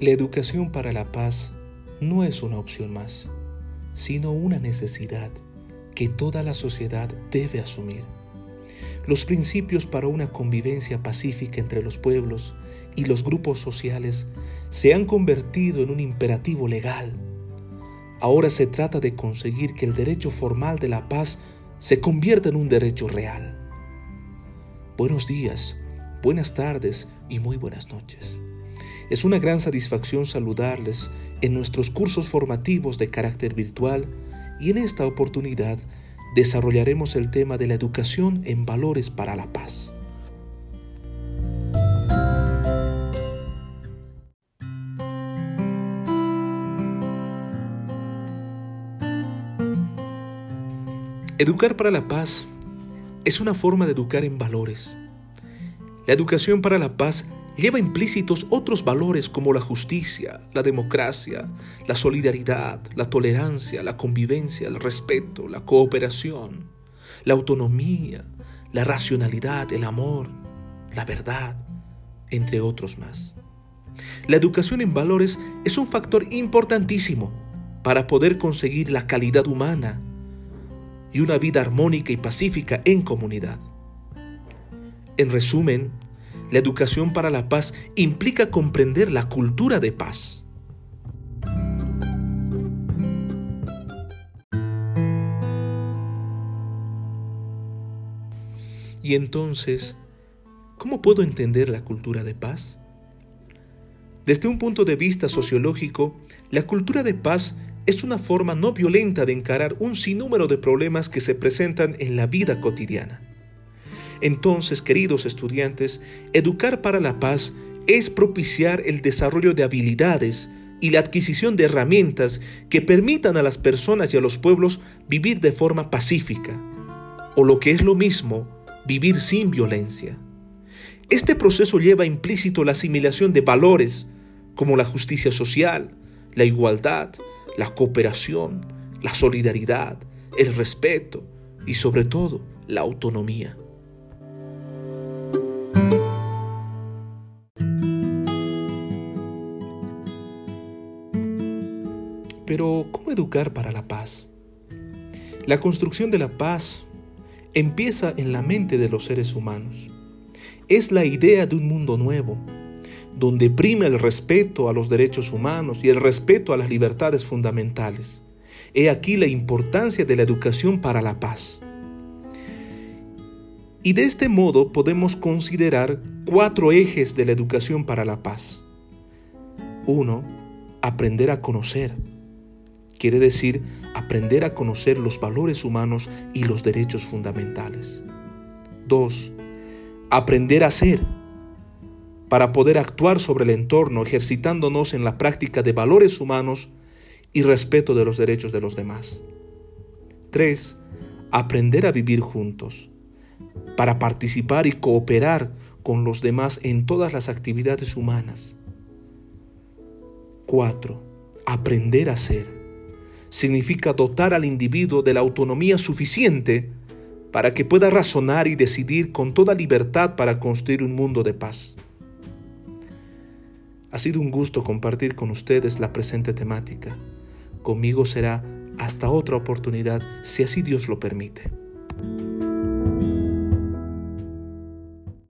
La educación para la paz no es una opción más, sino una necesidad que toda la sociedad debe asumir. Los principios para una convivencia pacífica entre los pueblos y los grupos sociales se han convertido en un imperativo legal. Ahora se trata de conseguir que el derecho formal de la paz se convierta en un derecho real. Buenos días, buenas tardes y muy buenas noches. Es una gran satisfacción saludarles en nuestros cursos formativos de carácter virtual y en esta oportunidad desarrollaremos el tema de la educación en valores para la paz. Educar para la paz es una forma de educar en valores. La educación para la paz lleva implícitos otros valores como la justicia, la democracia, la solidaridad, la tolerancia, la convivencia, el respeto, la cooperación, la autonomía, la racionalidad, el amor, la verdad, entre otros más. La educación en valores es un factor importantísimo para poder conseguir la calidad humana y una vida armónica y pacífica en comunidad. En resumen, la educación para la paz implica comprender la cultura de paz. Y entonces, ¿cómo puedo entender la cultura de paz? Desde un punto de vista sociológico, la cultura de paz es una forma no violenta de encarar un sinnúmero de problemas que se presentan en la vida cotidiana. Entonces, queridos estudiantes, educar para la paz es propiciar el desarrollo de habilidades y la adquisición de herramientas que permitan a las personas y a los pueblos vivir de forma pacífica, o lo que es lo mismo, vivir sin violencia. Este proceso lleva implícito la asimilación de valores como la justicia social, la igualdad, la cooperación, la solidaridad, el respeto y sobre todo la autonomía. Pero, ¿cómo educar para la paz? La construcción de la paz empieza en la mente de los seres humanos. Es la idea de un mundo nuevo, donde prima el respeto a los derechos humanos y el respeto a las libertades fundamentales. He aquí la importancia de la educación para la paz. Y de este modo podemos considerar cuatro ejes de la educación para la paz. Uno, aprender a conocer. Quiere decir aprender a conocer los valores humanos y los derechos fundamentales. 2. Aprender a ser para poder actuar sobre el entorno ejercitándonos en la práctica de valores humanos y respeto de los derechos de los demás. 3. Aprender a vivir juntos para participar y cooperar con los demás en todas las actividades humanas. 4. Aprender a ser significa dotar al individuo de la autonomía suficiente para que pueda razonar y decidir con toda libertad para construir un mundo de paz. Ha sido un gusto compartir con ustedes la presente temática. Conmigo será hasta otra oportunidad, si así Dios lo permite.